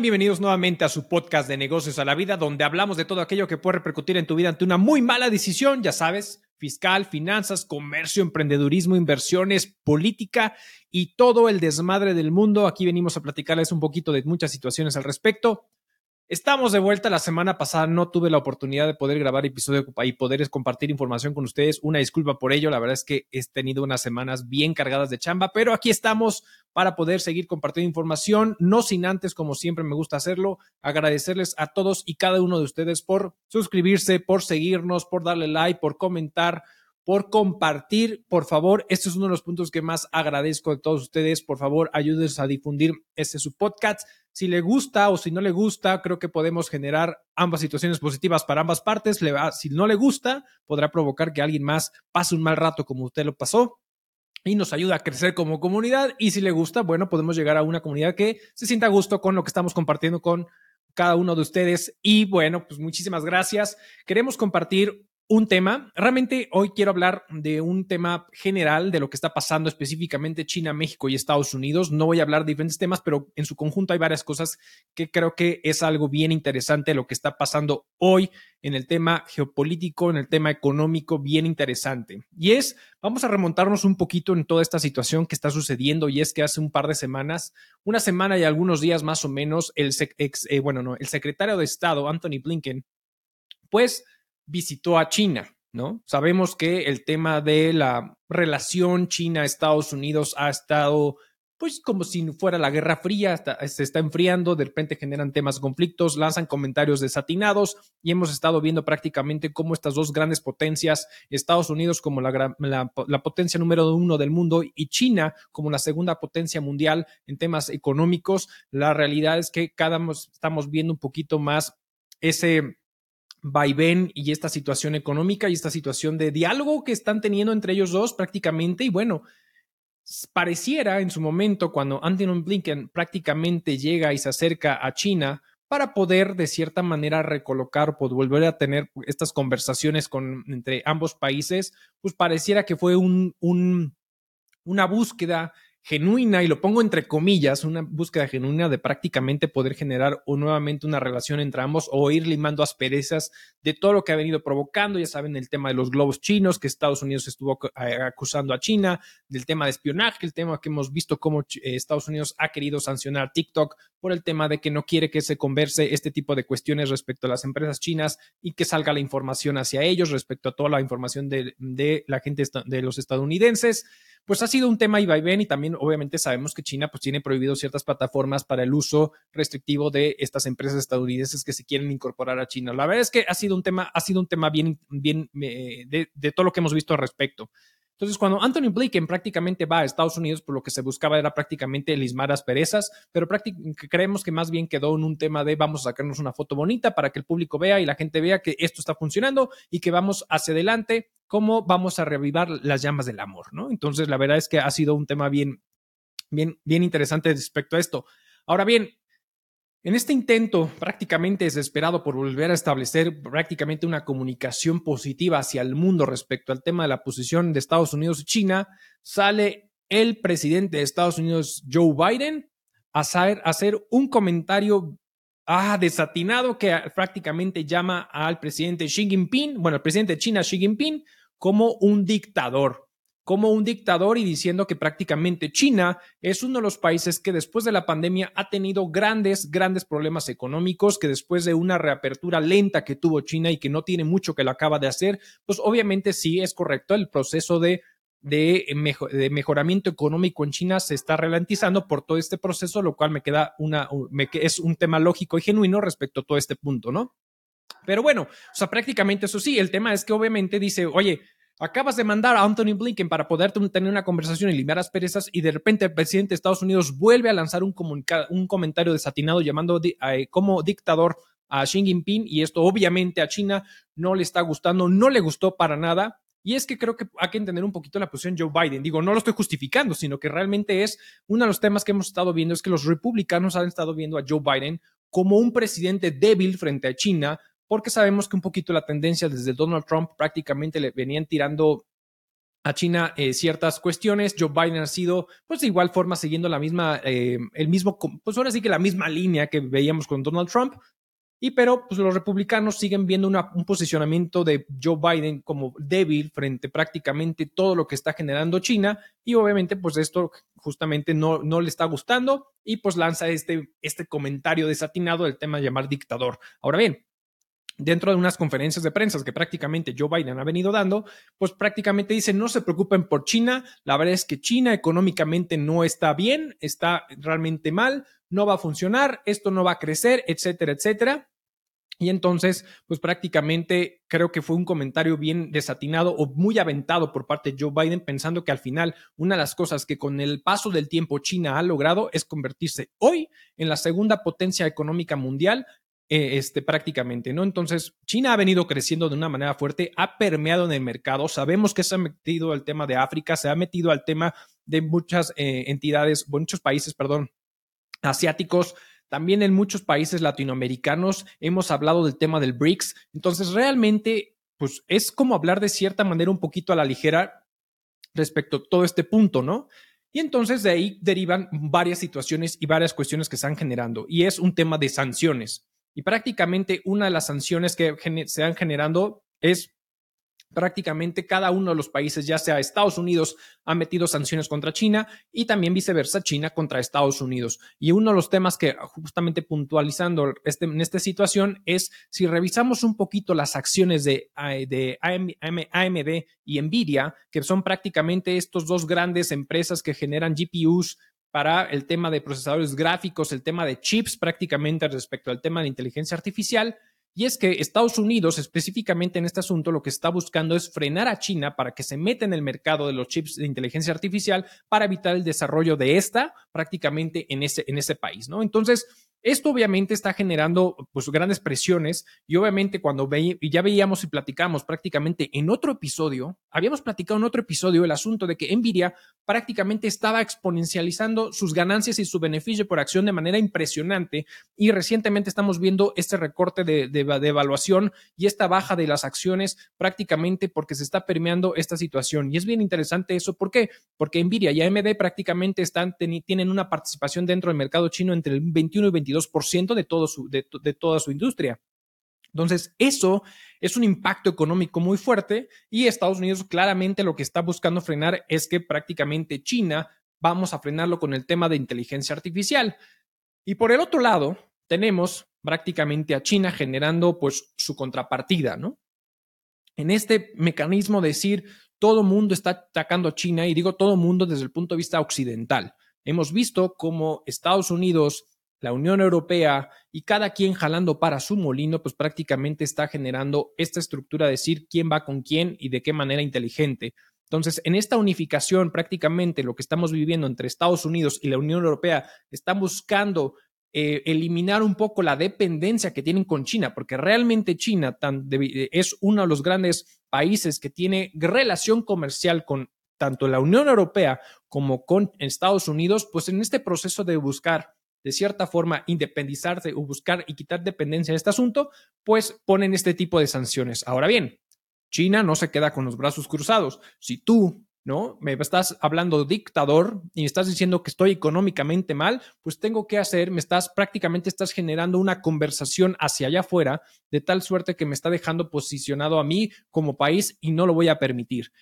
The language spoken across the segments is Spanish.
Bienvenidos nuevamente a su podcast de negocios a la vida, donde hablamos de todo aquello que puede repercutir en tu vida ante una muy mala decisión, ya sabes, fiscal, finanzas, comercio, emprendedurismo, inversiones, política y todo el desmadre del mundo. Aquí venimos a platicarles un poquito de muchas situaciones al respecto. Estamos de vuelta. La semana pasada no tuve la oportunidad de poder grabar episodio y poder compartir información con ustedes. Una disculpa por ello. La verdad es que he tenido unas semanas bien cargadas de chamba, pero aquí estamos para poder seguir compartiendo información, no sin antes, como siempre me gusta hacerlo, agradecerles a todos y cada uno de ustedes por suscribirse, por seguirnos, por darle like, por comentar, por compartir. Por favor, este es uno de los puntos que más agradezco de todos ustedes. Por favor, ayúdense a difundir este su podcast. Si le gusta o si no le gusta, creo que podemos generar ambas situaciones positivas para ambas partes. si no le gusta, podrá provocar que alguien más pase un mal rato como usted lo pasó y nos ayuda a crecer como comunidad. Y si le gusta, bueno, podemos llegar a una comunidad que se sienta a gusto con lo que estamos compartiendo con cada uno de ustedes. Y bueno, pues muchísimas gracias. Queremos compartir un tema. Realmente hoy quiero hablar de un tema general de lo que está pasando específicamente China, México y Estados Unidos. No voy a hablar de diferentes temas, pero en su conjunto hay varias cosas que creo que es algo bien interesante lo que está pasando hoy en el tema geopolítico, en el tema económico, bien interesante. Y es, vamos a remontarnos un poquito en toda esta situación que está sucediendo y es que hace un par de semanas, una semana y algunos días más o menos, el, eh, bueno, no, el secretario de Estado, Anthony Blinken, pues visitó a China, ¿no? Sabemos que el tema de la relación China-Estados Unidos ha estado pues como si fuera la Guerra Fría, se está enfriando, de repente generan temas conflictos, lanzan comentarios desatinados y hemos estado viendo prácticamente cómo estas dos grandes potencias, Estados Unidos como la, la, potencia número uno del mundo y China como la segunda potencia mundial en temas económicos, la realidad es que cada vez estamos viendo un poquito más ese vaivén y esta situación económica y esta situación de diálogo que están teniendo entre ellos dos prácticamente. Y bueno, pareciera en su momento cuando Anthony Blinken prácticamente llega y se acerca a China para poder de cierta manera recolocar o volver a tener estas conversaciones con, entre ambos países, pues pareciera que fue un, una búsqueda genuina, y lo pongo entre comillas, una búsqueda genuina de prácticamente poder generar o nuevamente una relación entre ambos o ir limando asperezas de todo lo que ha venido provocando, ya saben, el tema de los globos chinos, que Estados Unidos estuvo acusando a China, del tema de espionaje, el tema que hemos visto cómo eh, Estados Unidos ha querido sancionar TikTok por el tema de que no quiere que se converse este tipo de cuestiones respecto a las empresas chinas y que salga la información hacia ellos respecto a toda la información de, de la gente de los estadounidenses pues ha sido un tema y ven y también obviamente sabemos que China pues tiene prohibido ciertas plataformas para el uso restrictivo de estas empresas estadounidenses que se quieren incorporar a China. La verdad es que ha sido un tema, ha sido un tema bien, bien eh, de, de todo lo que hemos visto al respecto. Entonces, cuando Anthony Blinken prácticamente va a Estados Unidos, por lo que se buscaba era prácticamente lismar asperezas, pero creemos que más bien quedó en un tema de vamos a sacarnos una foto bonita para que el público vea y la gente vea que esto está funcionando y que vamos hacia adelante, cómo vamos a revivar las llamas del amor, ¿no? Entonces, la verdad es que ha sido un tema bien, bien, bien interesante respecto a esto. Ahora bien, en este intento prácticamente desesperado por volver a establecer prácticamente una comunicación positiva hacia el mundo respecto al tema de la posición de Estados Unidos y China, sale el presidente de Estados Unidos, Joe Biden, a hacer, un comentario ah, desatinado que prácticamente llama al presidente Xi Jinping, bueno, al presidente de China, Xi Jinping, como un dictador como un dictador y diciendo que prácticamente China es uno de los países que después de la pandemia ha tenido grandes, grandes problemas económicos, que después de una reapertura lenta que tuvo China y que no tiene mucho que lo acaba de hacer, pues obviamente sí es correcto el proceso de de, mejoramiento económico en China se está ralentizando por todo este proceso, lo cual me queda una, me, es un tema lógico y genuino respecto a todo este punto, ¿no? Pero bueno, o sea, prácticamente eso sí, el tema es que obviamente dice, oye, Acabas de mandar a Anthony Blinken para poder tener una conversación y limpiar asperezas y de repente el presidente de Estados Unidos vuelve a lanzar un, un comentario desatinado llamando eh, como dictador a Xi Jinping y esto obviamente a China no le está gustando, no le gustó para nada. Y es que creo que hay que entender un poquito la posición de Joe Biden. Digo, no lo estoy justificando, sino que realmente es uno de los temas que hemos estado viendo, es que los republicanos han estado viendo a Joe Biden como un presidente débil frente a China, porque sabemos que un poquito la tendencia desde Donald Trump prácticamente le venían tirando a China eh, ciertas cuestiones. Joe Biden ha sido, pues de igual forma, siguiendo la misma, eh, el mismo, pues ahora sí que la misma línea que veíamos con Donald Trump. Y pero pues los republicanos siguen viendo un posicionamiento de Joe Biden como débil frente prácticamente todo lo que está generando China y obviamente pues esto justamente no, no le está gustando y pues lanza este, este comentario desatinado del tema de llamar dictador. Ahora bien, dentro de unas conferencias de prensa que prácticamente Joe Biden ha venido dando, pues prácticamente dice, no se preocupen por China, la verdad es que China económicamente no está bien, está realmente mal, no va a funcionar, esto no va a crecer, etcétera, etcétera. Y entonces, pues prácticamente creo que fue un comentario bien desatinado o muy aventado por parte de Joe Biden, pensando que al final una de las cosas que con el paso del tiempo China ha logrado es convertirse hoy en la segunda potencia económica mundial, eh, este, prácticamente, ¿no? Entonces, China ha venido creciendo de una manera fuerte, ha permeado en el mercado, sabemos que se ha metido al tema de África, se ha metido al tema de muchas eh, entidades, muchos países, perdón, asiáticos, también en muchos países latinoamericanos hemos hablado del tema del BRICS, entonces realmente, pues es como hablar de cierta manera un poquito a la ligera respecto a todo este punto, ¿no? Y entonces de ahí derivan varias situaciones y varias cuestiones que están generando. Y es un tema de sanciones. Y prácticamente una de las sanciones que se han generando es prácticamente cada uno de los países, ya sea Estados Unidos, ha metido sanciones contra China y también viceversa China contra Estados Unidos. Y uno de los temas que justamente puntualizando este, en esta situación es si revisamos un poquito las acciones de, de AMD y Nvidia, que son prácticamente estos dos grandes empresas que generan GPUs para el tema de procesadores gráficos, el tema de chips prácticamente respecto al tema de inteligencia artificial. Y es que Estados Unidos, específicamente en este asunto, lo que está buscando es frenar a China para que se meta en el mercado de los chips de inteligencia artificial para evitar el desarrollo de esta prácticamente en ese, en ese país, ¿no? Entonces, esto obviamente está generando pues grandes presiones y obviamente cuando ve, ya veíamos y platicamos prácticamente en otro episodio, habíamos platicado en otro episodio el asunto de que Nvidia prácticamente estaba exponencializando sus ganancias y su beneficio por acción de manera impresionante y recientemente estamos viendo este recorte de, de, de evaluación y esta baja de las acciones prácticamente porque se está permeando esta situación y es bien interesante eso, ¿por qué? Porque Nvidia y AMD prácticamente están, tienen una participación dentro del mercado chino entre el 21 y 22 de, todo su, de, toda su industria. Entonces, eso es un impacto económico muy fuerte y Estados Unidos claramente lo que está buscando frenar es que prácticamente China vamos a frenarlo con el tema de inteligencia artificial. Y por el otro lado, tenemos prácticamente a China generando pues su contrapartida, ¿no? En este mecanismo de decir todo mundo está atacando a China y digo todo mundo desde el punto de vista occidental. Hemos visto cómo Estados Unidos la Unión Europea y cada quien jalando para su molino, pues prácticamente está generando esta estructura de decir quién va con quién y de qué manera inteligente. Entonces, en esta unificación, prácticamente lo que estamos viviendo entre Estados Unidos y la Unión Europea, están buscando eh, eliminar un poco la dependencia que tienen con China, porque realmente China es uno de los grandes países que tiene relación comercial con tanto la Unión Europea como con Estados Unidos, pues en este proceso de buscar de cierta forma independizarse o buscar y quitar dependencia de este asunto, pues ponen este tipo de sanciones. Ahora bien, China no se queda con los brazos cruzados. Si tú, ¿no? Me estás hablando dictador y me estás diciendo que estoy económicamente mal, pues tengo que hacer, me estás prácticamente estás generando una conversación hacia allá afuera de tal suerte que me está dejando posicionado a mí como país y no lo voy a permitir.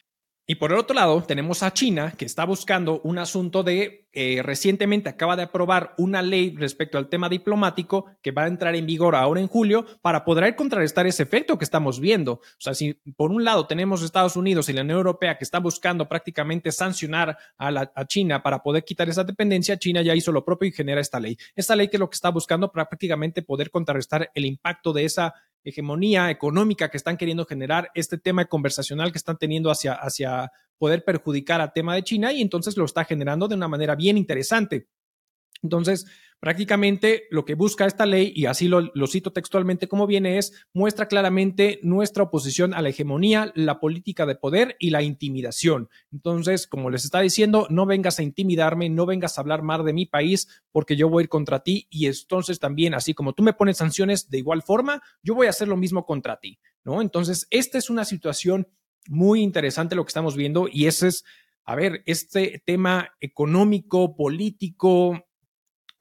Y por el otro lado, tenemos a China, que está buscando un asunto de, eh, recientemente acaba de aprobar una ley respecto al tema diplomático que va a entrar en vigor ahora en julio para poder contrarrestar ese efecto que estamos viendo. O sea, si por un lado tenemos Estados Unidos y la Unión Europea que está buscando prácticamente sancionar a, la, China para poder quitar esa dependencia, China ya hizo lo propio y genera esta ley. Esta ley que es lo que está buscando prácticamente poder contrarrestar el impacto de esa hegemonía económica que están queriendo generar, este tema conversacional que están teniendo hacia, hacia poder perjudicar al tema de China y entonces lo está generando de una manera bien interesante. Entonces, prácticamente lo que busca esta ley, y así lo, cito textualmente como viene, es muestra claramente nuestra oposición a la hegemonía, la política de poder y la intimidación. Entonces, como les está diciendo, no vengas a intimidarme, no vengas a hablar mal de mi país, porque yo voy a ir contra ti y entonces también, así como tú me pones sanciones de igual forma, yo voy a hacer lo mismo contra ti, ¿no? Entonces, esta es una situación muy interesante lo que estamos viendo y ese es, a ver, este tema económico, político,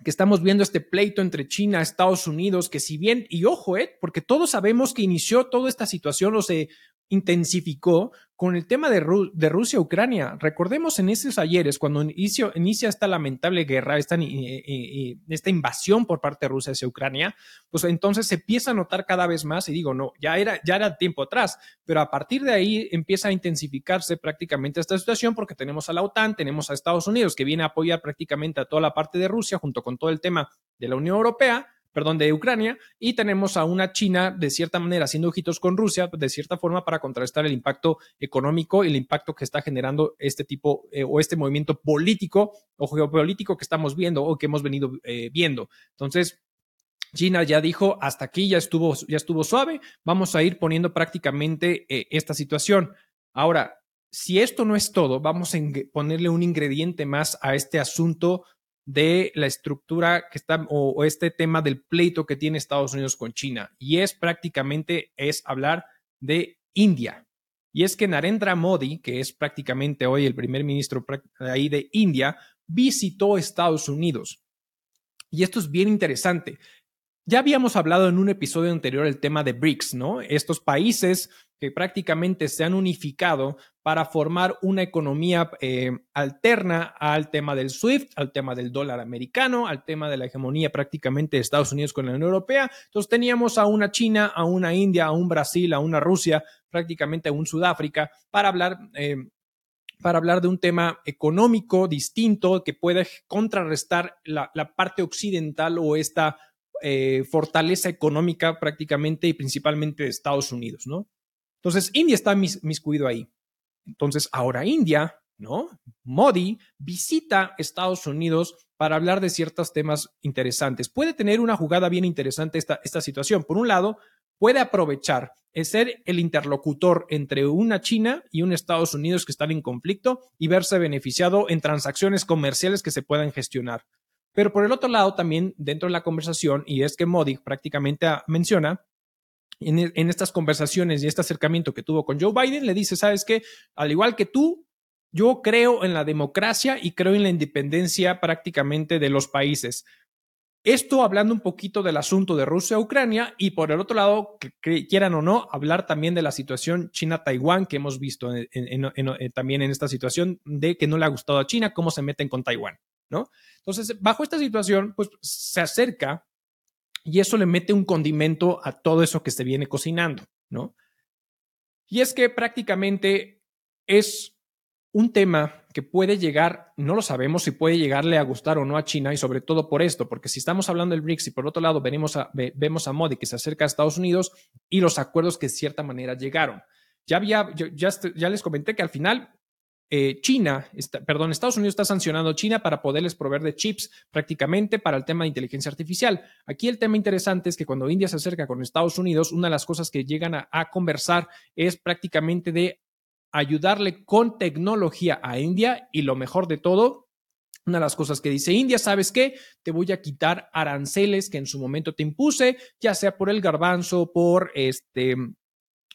que estamos viendo este pleito entre China, Estados Unidos, que si bien, y ojo, eh, porque todos sabemos que inició toda esta situación o se intensificó con el tema de, Rusia-Ucrania. Recordemos en esos ayeres, cuando inicia esta lamentable guerra, esta, eh, eh, eh, esta invasión por parte de Rusia hacia Ucrania, pues entonces se empieza a notar cada vez más, y digo, no, ya era, ya era tiempo atrás, pero a partir de ahí empieza a intensificarse prácticamente esta situación porque tenemos a la OTAN, tenemos a Estados Unidos que viene a apoyar prácticamente a toda la parte de Rusia junto con todo el tema de la Unión Europea perdón, de Ucrania, y tenemos a una China de cierta manera haciendo ojitos con Rusia, de cierta forma para contrarrestar el impacto económico y el impacto que está generando este tipo eh, o este movimiento político o geopolítico que estamos viendo o que hemos venido eh, viendo. Entonces, China ya dijo, hasta aquí ya estuvo, ya estuvo suave, vamos a ir poniendo prácticamente eh, esta situación. Ahora, si esto no es todo, vamos a ponerle un ingrediente más a este asunto de la estructura que está o, este tema del pleito que tiene Estados Unidos con China y es prácticamente es hablar de India. Y es que Narendra Modi, que es prácticamente hoy el primer ministro ahí de India, visitó Estados Unidos. Y esto es bien interesante. Ya habíamos hablado en un episodio anterior el tema de BRICS, ¿no? Estos países que prácticamente se han unificado para formar una economía eh, alterna al tema del SWIFT, al tema del dólar americano, al tema de la hegemonía prácticamente de Estados Unidos con la Unión Europea. Entonces teníamos a una China, a una India, a un Brasil, a una Rusia, prácticamente a un Sudáfrica, para hablar... Eh, para hablar de un tema económico distinto que puede contrarrestar la, parte occidental o esta eh, fortaleza económica prácticamente y principalmente de Estados Unidos, ¿no? Entonces, India está mis, miscuido ahí. Entonces, ahora India, ¿no? Modi visita Estados Unidos para hablar de ciertos temas interesantes. Puede tener una jugada bien interesante esta, esta situación. Por un lado, puede aprovechar el ser el interlocutor entre una China y un Estados Unidos que están en conflicto y verse beneficiado en transacciones comerciales que se puedan gestionar. Pero por el otro lado, también dentro de la conversación, y es que Modi prácticamente menciona en, en, estas conversaciones y este acercamiento que tuvo con Joe Biden, le dice, sabes que, al igual que tú, yo creo en la democracia y creo en la independencia prácticamente de los países. Esto hablando un poquito del asunto de Rusia-Ucrania y por el otro lado, que, quieran o no, hablar también de la situación China-Taiwán que hemos visto también en esta situación de que no le ha gustado a China cómo se meten con Taiwán. ¿no? Entonces, bajo esta situación, pues se acerca y eso le mete un condimento a todo eso que se viene cocinando, ¿no? Y es que prácticamente es un tema que puede llegar, no lo sabemos si puede llegarle a gustar o no a China y sobre todo por esto, porque si estamos hablando del BRICS y por otro lado venimos vemos a Modi que se acerca a Estados Unidos y los acuerdos que de cierta manera llegaron. Ya les comenté que al final eh, China, perdón, Estados Unidos está sancionando a China para poderles proveer de chips prácticamente para el tema de inteligencia artificial. Aquí el tema interesante es que cuando India se acerca con Estados Unidos, una de las cosas que llegan a, a conversar es prácticamente de ayudarle con tecnología a India y lo mejor de todo, una de las cosas que dice India, ¿sabes qué? Te voy a quitar aranceles que en su momento te impuse, ya sea por el garbanzo, por este,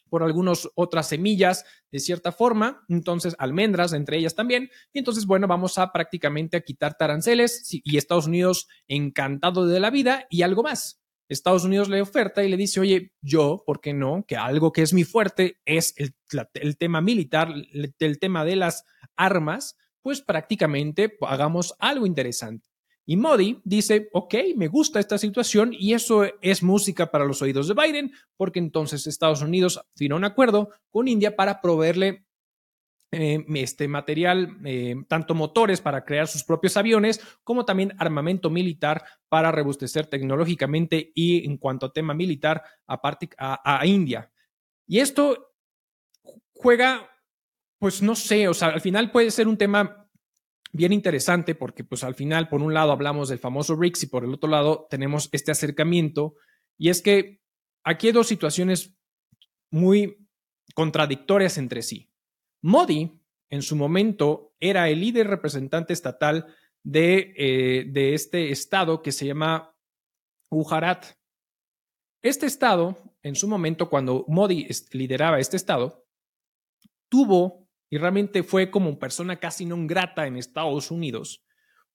por algunas otras semillas de cierta forma, entonces almendras entre ellas también, y entonces bueno, vamos a prácticamente a quitar taranceles y Estados Unidos encantado de la vida y algo más. Estados Unidos le oferta y le dice, oye, yo, ¿por qué no? Que algo que es mi fuerte es el, tema militar, el tema de las armas, pues prácticamente hagamos algo interesante. Y Modi dice, ok, me gusta esta situación y eso es música para los oídos de Biden, porque entonces Estados Unidos firmó un acuerdo con India para proveerle eh, este material, eh, tanto motores para crear sus propios aviones, como también armamento militar para robustecer tecnológicamente y en cuanto a tema militar, aparte a, a India. Y esto juega, pues no sé, o sea, al final puede ser un tema bien interesante porque pues al final por un lado hablamos del famoso BRICS y por el otro lado tenemos este acercamiento y es que aquí hay dos situaciones muy contradictorias entre sí. Modi en su momento era el líder representante estatal de, eh, de este estado que se llama Gujarat. Este estado, en su momento, cuando Modi lideraba este estado, tuvo y realmente fue como persona casi no grata en Estados Unidos,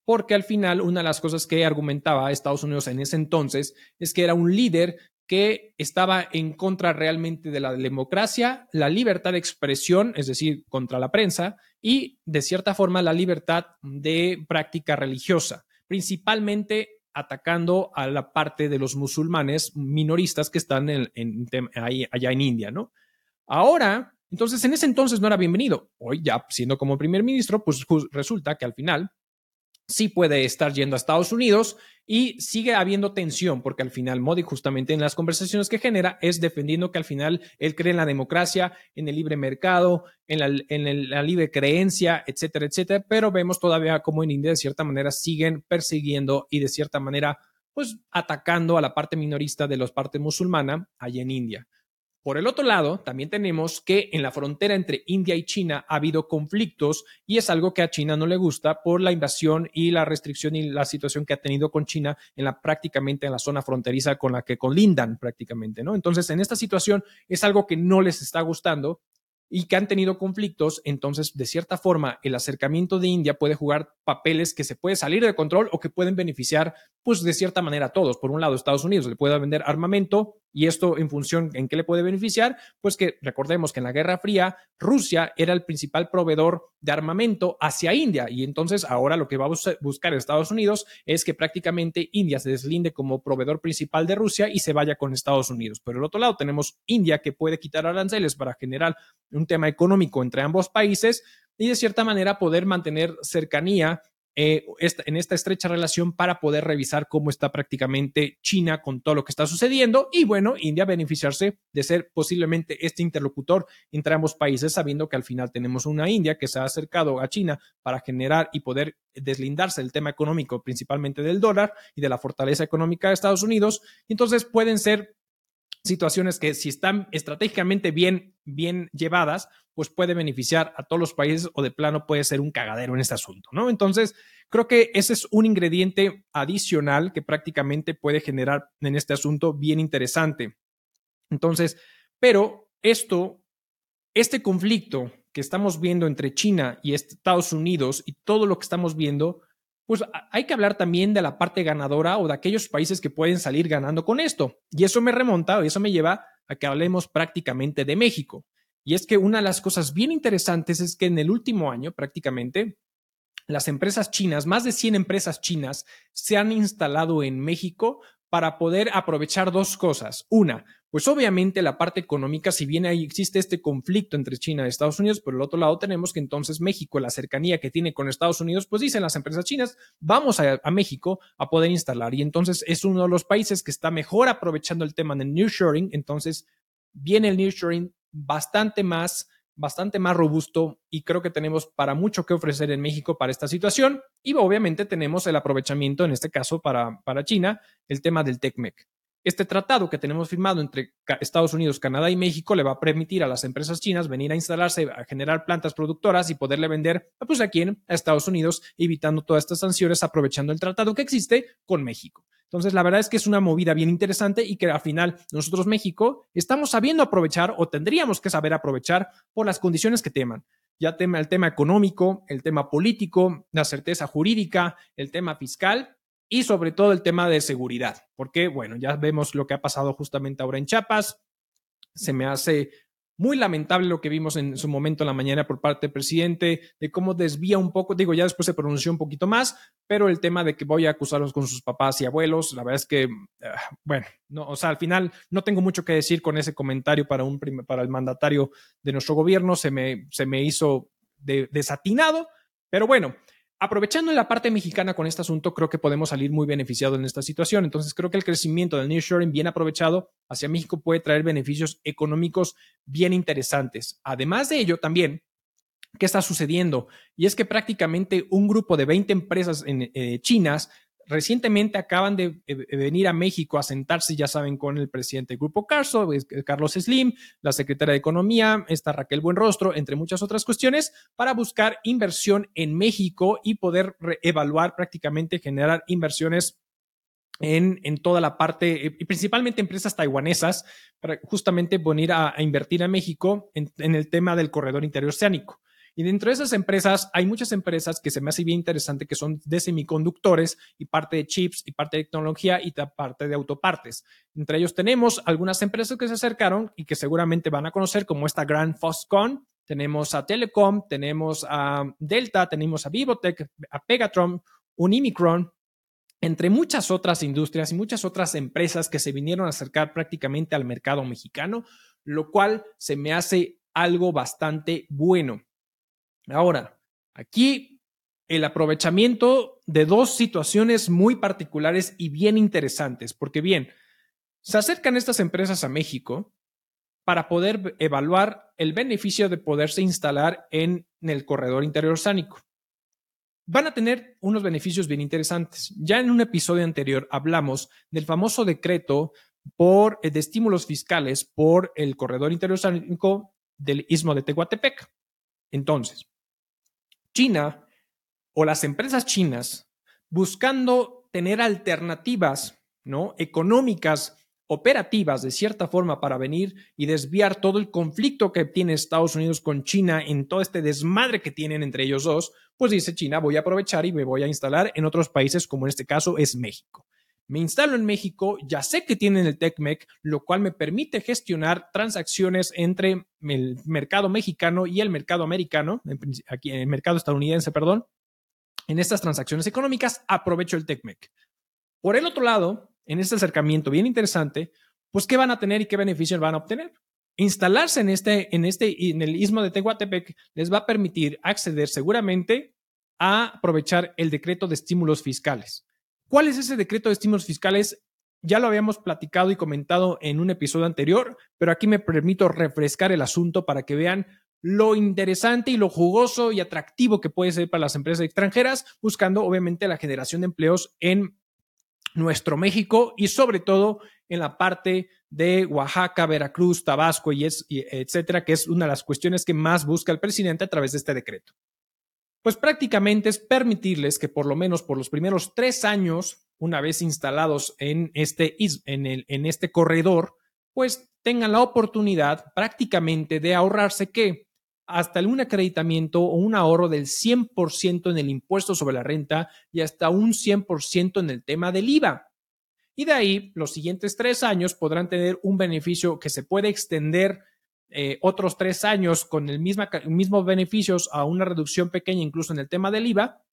porque al final una de las cosas que argumentaba Estados Unidos en ese entonces es que era un líder que estaba en contra realmente de la democracia, la libertad de expresión, es decir, contra la prensa, y de cierta forma la libertad de práctica religiosa, principalmente atacando a la parte de los musulmanes minoristas que están en, allá en India, ¿no? Ahora, entonces en ese entonces no era bienvenido. Hoy ya siendo como primer ministro, pues resulta que al final sí puede estar yendo a Estados Unidos y sigue habiendo tensión, porque al final Modi justamente en las conversaciones que genera es defendiendo que al final él cree en la democracia, en el libre mercado, en la, libre creencia, etcétera, etcétera, pero vemos todavía como en India de cierta manera siguen persiguiendo y de cierta manera pues atacando a la parte minorista de los partes musulmana allá en India. Por el otro lado, también tenemos que en la frontera entre India y China ha habido conflictos y es algo que a China no le gusta por la invasión y la restricción y la situación que ha tenido con China en la prácticamente en la zona fronteriza con la que colindan prácticamente, ¿no? Entonces, en esta situación es algo que no les está gustando y que han tenido conflictos, entonces de cierta forma el acercamiento de India puede jugar papeles que se puede salir de control o que pueden beneficiar pues de cierta manera a todos. Por un lado, Estados Unidos le puede vender armamento y esto en función en qué le puede beneficiar, pues que recordemos que en la Guerra Fría Rusia era el principal proveedor de armamento hacia India y entonces ahora lo que va a buscar Estados Unidos es que prácticamente India se deslinde como proveedor principal de Rusia y se vaya con Estados Unidos. Por el otro lado tenemos India que puede quitar aranceles para generar un tema económico entre ambos países y de cierta manera poder mantener cercanía eh, en esta estrecha relación para poder revisar cómo está prácticamente China con todo lo que está sucediendo y bueno, India beneficiarse de ser posiblemente este interlocutor entre ambos países, sabiendo que al final tenemos una India que se ha acercado a China para generar y poder deslindarse del tema económico, principalmente del dólar y de la fortaleza económica de Estados Unidos. Entonces pueden ser situaciones que si están estratégicamente bien, bien llevadas, pues puede beneficiar a todos los países o de plano puede ser un cagadero en este asunto, ¿no? Entonces, creo que ese es un ingrediente adicional que prácticamente puede generar en este asunto bien interesante. Entonces, pero esto, este conflicto que estamos viendo entre China y Estados Unidos y todo lo que estamos viendo, pues hay que hablar también de la parte ganadora o de aquellos países que pueden salir ganando con esto. Y eso me remonta, y eso me lleva a que hablemos prácticamente de México. Y es que una de las cosas bien interesantes es que en el último año prácticamente las empresas chinas, más de 100 empresas chinas, se han instalado en México para poder aprovechar dos cosas. Una, pues obviamente la parte económica, si bien ahí existe este conflicto entre China y Estados Unidos, por el otro lado tenemos que entonces México, la cercanía que tiene con Estados Unidos, pues dicen las empresas chinas, vamos a, México a poder instalar. Y entonces es uno de los países que está mejor aprovechando el tema del nearshoring. Entonces viene el nearshoring bastante más bastante más robusto y creo que tenemos para mucho que ofrecer en México para esta situación y obviamente tenemos el aprovechamiento en este caso para, para China, el tema del TECMEC. Este tratado que tenemos firmado entre Estados Unidos, Canadá y México le va a permitir a las empresas chinas venir a instalarse, a generar plantas productoras y poderle vender pues, aquí en Estados Unidos, evitando todas estas sanciones, aprovechando el tratado que existe con México. Entonces, la verdad es que es una movida bien interesante y que al final nosotros, México, estamos sabiendo aprovechar o tendríamos que saber aprovechar por las condiciones que teman. Ya tema el tema económico, el tema político, la certeza jurídica, el tema fiscal y sobre todo el tema de seguridad. Porque, bueno, ya vemos lo que ha pasado justamente ahora en Chiapas. Se me hace muy lamentable lo que vimos en su momento en la mañana por parte del presidente, de cómo desvía un poco, digo, ya después se pronunció un poquito más, pero el tema de que voy a acusarlos con sus papás y abuelos, la verdad es que, ah, bueno, no, o sea, al final no tengo mucho que decir con ese comentario para, un, para el mandatario de nuestro gobierno, se me, se me hizo desatinado, pero bueno, aprovechando la parte mexicana con este asunto, creo que podemos salir muy beneficiados en esta situación. Entonces, creo que el crecimiento del nearshoring bien aprovechado hacia México puede traer beneficios económicos bien interesantes. Además de ello, también, ¿qué está sucediendo? Y es que prácticamente un grupo de 20 empresas en, eh, chinas recientemente acaban de venir a México a sentarse, ya saben, con el presidente del Grupo Carso, Carlos Slim, la secretaria de Economía, esta Raquel Buenrostro, entre muchas otras cuestiones, para buscar inversión en México y poder evaluar prácticamente generar inversiones en, en, toda la parte, y principalmente empresas taiwanesas, para justamente venir a, a invertir a México en, en, el tema del corredor interoceánico. Y dentro de esas empresas hay muchas empresas que se me hace bien interesante que son de semiconductores y parte de chips y parte de tecnología y parte de autopartes. Entre ellos tenemos algunas empresas que se acercaron y que seguramente van a conocer como esta Grand Foxconn. Tenemos a Telecom, tenemos a Delta, tenemos a Vivotech, a Pegatron, Unimicron, entre muchas otras industrias y muchas otras empresas que se vinieron a acercar prácticamente al mercado mexicano, lo cual se me hace algo bastante bueno. Ahora, aquí el aprovechamiento de dos situaciones muy particulares y bien interesantes, porque bien, se acercan estas empresas a México para poder evaluar el beneficio de poderse instalar en el corredor interior sánico. Van a tener unos beneficios bien interesantes. Ya en un episodio anterior hablamos del famoso decreto por, eh, de estímulos fiscales por el corredor interior sánico del istmo de Tehuantepec. Entonces, China o las empresas chinas buscando tener alternativas ¿no? económicas, operativas de cierta forma para venir y desviar todo el conflicto que tiene Estados Unidos con China en todo este desmadre que tienen entre ellos dos, pues dice China, voy a aprovechar y me voy a instalar en otros países como en este caso es México. Me instalo en México, ya sé que tienen el TECMEC, lo cual me permite gestionar transacciones entre el mercado mexicano y el mercado americano, aquí el mercado estadounidense, perdón. En estas transacciones económicas aprovecho el TECMEC. Por el otro lado, en este acercamiento bien interesante, pues qué van a tener y qué beneficios van a obtener. Instalarse en este, en este, en el istmo de Tehuantepec les va a permitir acceder seguramente a aprovechar el decreto de estímulos fiscales. ¿Cuál es ese decreto de estímulos fiscales? Ya lo habíamos platicado y comentado en un episodio anterior, pero aquí me permito refrescar el asunto para que vean lo interesante y lo jugoso y atractivo que puede ser para las empresas extranjeras, buscando obviamente la generación de empleos en nuestro México y sobre todo en la parte de Oaxaca, Veracruz, Tabasco y, y etcétera, que es una de las cuestiones que más busca el presidente a través de este decreto pues prácticamente es permitirles que por lo menos por los primeros tres años, una vez instalados en este, en, el, en este corredor, pues tengan la oportunidad prácticamente de ahorrarse que hasta un acreditamiento o un ahorro del 100% en el impuesto sobre la renta y hasta un 100% en el tema del IVA. Y de ahí, los siguientes tres años podrán tener un beneficio que se puede extender eh, otros tres años con el mismo, mismos beneficios a una reducción pequeña incluso en el tema del IVA,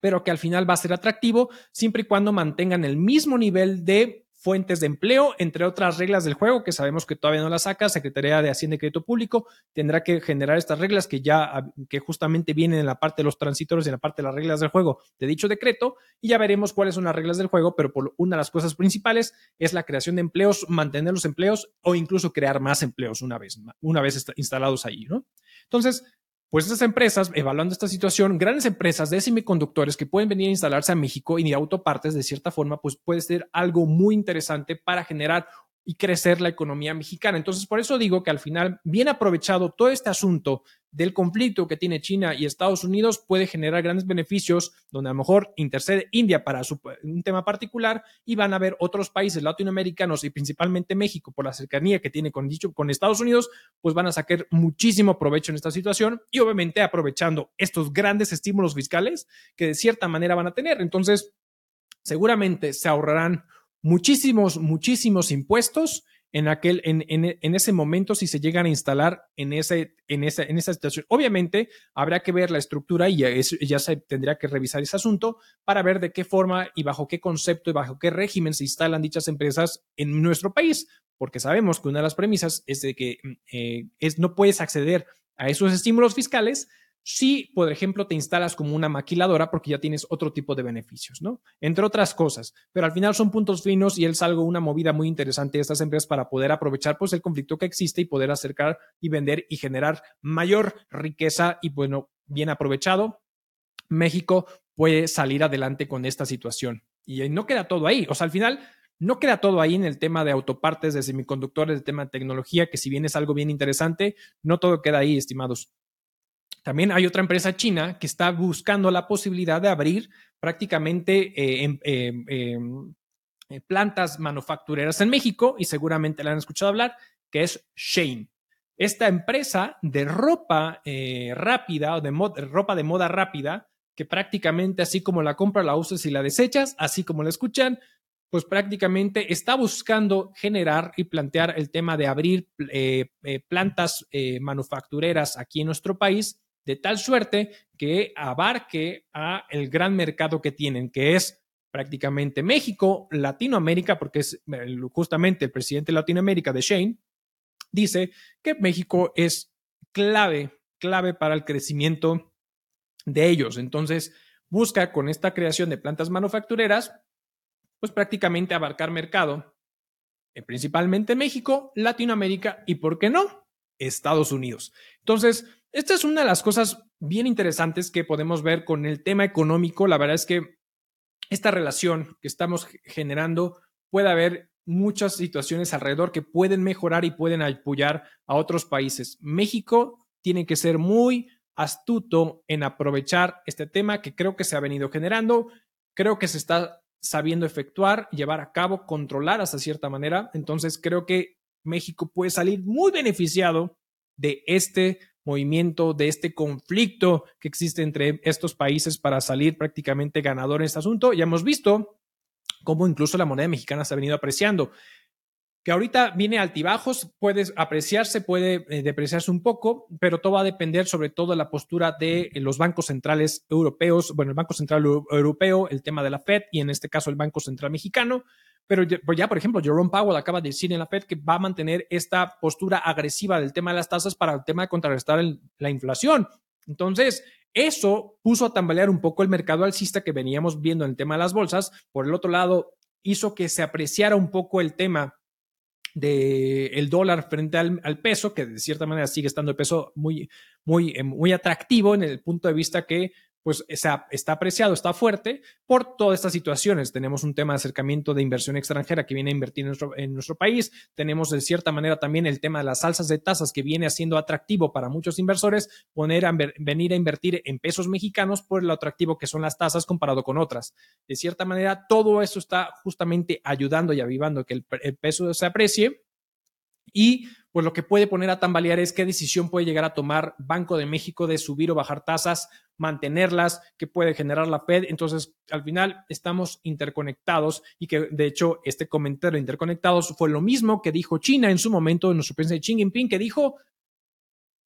pero que al final va a ser atractivo siempre y cuando mantengan el mismo nivel de fuentes de empleo, entre otras reglas del juego que sabemos que todavía no las saca, Secretaría de Hacienda y Crédito Público tendrá que generar estas reglas que ya que justamente vienen en la parte de los transitorios y en la parte de las reglas del juego de dicho decreto y ya veremos cuáles son las reglas del juego, pero por una de las cosas principales es la creación de empleos, mantener los empleos o incluso crear más empleos una vez una vez instalados ahí, ¿no? Entonces, pues estas empresas, evaluando esta situación, grandes empresas de semiconductores que pueden venir a instalarse a México y de autopartes de cierta forma, pues puede ser algo muy interesante para generar y crecer la economía mexicana. Entonces, por eso digo que al final, bien aprovechado todo este asunto del conflicto que tiene China y Estados Unidos, puede generar grandes beneficios, donde a lo mejor intercede India para un tema particular y van a haber otros países latinoamericanos y principalmente México, por la cercanía que tiene con, dicho, con Estados Unidos, pues van a sacar muchísimo provecho en esta situación y obviamente aprovechando estos grandes estímulos fiscales que de cierta manera van a tener. Entonces, seguramente se ahorrarán muchísimos, muchísimos impuestos en aquel, en, en, ese momento si se llegan a instalar en, ese, en, esa, en esa situación. Obviamente habrá que ver la estructura y ya, ya se tendría que revisar ese asunto para ver de qué forma y bajo qué concepto y bajo qué régimen se instalan dichas empresas en nuestro país, porque sabemos que una de las premisas es de que mm, eh, es, no puedes acceder a esos estímulos fiscales si, por ejemplo, te instalas como una maquiladora porque ya tienes otro tipo de beneficios, ¿no? Entre otras cosas. Pero al final son puntos finos y es algo, una movida muy interesante de estas empresas para poder aprovechar pues el conflicto que existe y poder acercar y vender y generar mayor riqueza y bueno, bien aprovechado. México puede salir adelante con esta situación. Y no queda todo ahí. O sea, al final no queda todo ahí en el tema de autopartes, de semiconductores, el tema de tecnología, que si bien es algo bien interesante, no todo queda ahí, estimados. También hay otra empresa china que está buscando la posibilidad de abrir prácticamente eh, em, em, em, eh, plantas manufactureras en México y seguramente la han escuchado hablar, que es Shane. Esta empresa de ropa eh, rápida o de ropa de moda rápida, que prácticamente así como la compra la usas y la desechas, así como la escuchan, pues prácticamente está buscando generar y plantear el tema de abrir plantas manufactureras aquí en nuestro país de tal suerte que abarque a el gran mercado que tienen, que es prácticamente México, Latinoamérica, porque es justamente el presidente de Latinoamérica de Shane, dice que México es clave, clave para el crecimiento de ellos. Entonces, busca con esta creación de plantas manufactureras, pues prácticamente abarcar mercado, eh, principalmente México, Latinoamérica y, ¿por qué no? Estados Unidos. Entonces, esta es una de las cosas bien interesantes que podemos ver con el tema económico. La verdad es que esta relación que estamos generando puede haber muchas situaciones alrededor que pueden mejorar y pueden apoyar a otros países. México tiene que ser muy astuto en aprovechar este tema que creo que se ha venido generando, creo que se está sabiendo efectuar, llevar a cabo, controlar hasta cierta manera. Entonces creo que México puede salir muy beneficiado de este movimiento, de este conflicto que existe entre estos países para salir prácticamente ganador en este asunto. Ya hemos visto cómo incluso la moneda mexicana se ha venido apreciando. Que ahorita viene altibajos, puede apreciarse, puede eh, depreciarse un poco, pero todo va a depender sobre todo de la postura de los bancos centrales europeos, bueno, el Banco Central Europeo, el tema de la Fed y en este caso el Banco Central Mexicano, pero pues ya, por ejemplo, Jerome Powell acaba de decir en la Fed que va a mantener esta postura agresiva del tema de las tasas para el tema de contrarrestar la inflación. Entonces, eso puso a tambalear un poco el mercado alcista que veníamos viendo en el tema de las bolsas. Por el otro lado, hizo que se apreciara un poco el tema del el dólar frente al, al, peso, que de cierta manera sigue estando el peso muy, muy, eh, muy atractivo en el punto de vista que pues está apreciado, está fuerte por todas estas situaciones. Tenemos un tema de acercamiento de inversión extranjera que viene a invertir en nuestro, país. Tenemos de cierta manera también el tema de las alzas de tasas que viene haciendo atractivo para muchos inversores poner a, venir a invertir en pesos mexicanos por lo atractivo que son las tasas comparado con otras. De cierta manera, todo eso está justamente ayudando y avivando que el peso se aprecie y pues lo que puede poner a tambalear es qué decisión puede llegar a tomar Banco de México de subir o bajar tasas, mantenerlas, qué puede generar la Fed. Entonces, al final estamos interconectados y que de hecho este comentario de interconectados fue lo mismo que dijo China en su momento, en nuestro presidente Xi Jinping, que dijo,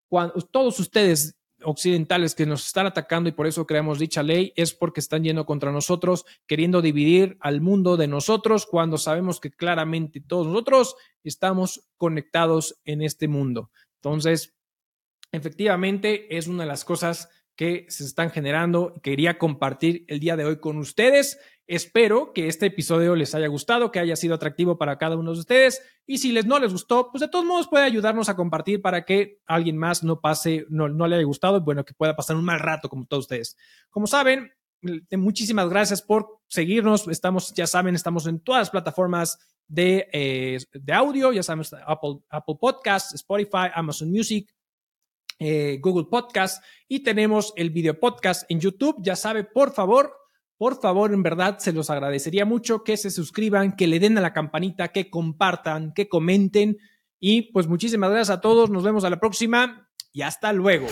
cuando todos ustedes occidentales que nos están atacando y por eso creamos dicha ley es porque están yendo contra nosotros, queriendo dividir al mundo de nosotros cuando sabemos que claramente todos nosotros estamos conectados en este mundo. Entonces, efectivamente es una de las cosas que se están generando y quería compartir el día de hoy con ustedes. Espero que este episodio les haya gustado, que haya sido atractivo para cada uno de ustedes. Y si les no les gustó, pues de todos modos puede ayudarnos a compartir para que alguien más no pase, no, no le haya gustado bueno, que pueda pasar un mal rato como todos ustedes. Como saben, muchísimas gracias por seguirnos. Estamos, ya saben, estamos en todas las plataformas de, eh, de audio, ya saben, Apple, Apple Podcasts, Spotify, Amazon Music, eh, Google Podcast y tenemos el video podcast en YouTube. Ya sabe, por favor, por favor, en verdad, se los agradecería mucho que se suscriban, que le den a la campanita, que compartan, que comenten. Y pues muchísimas gracias a todos. Nos vemos a la próxima y hasta luego.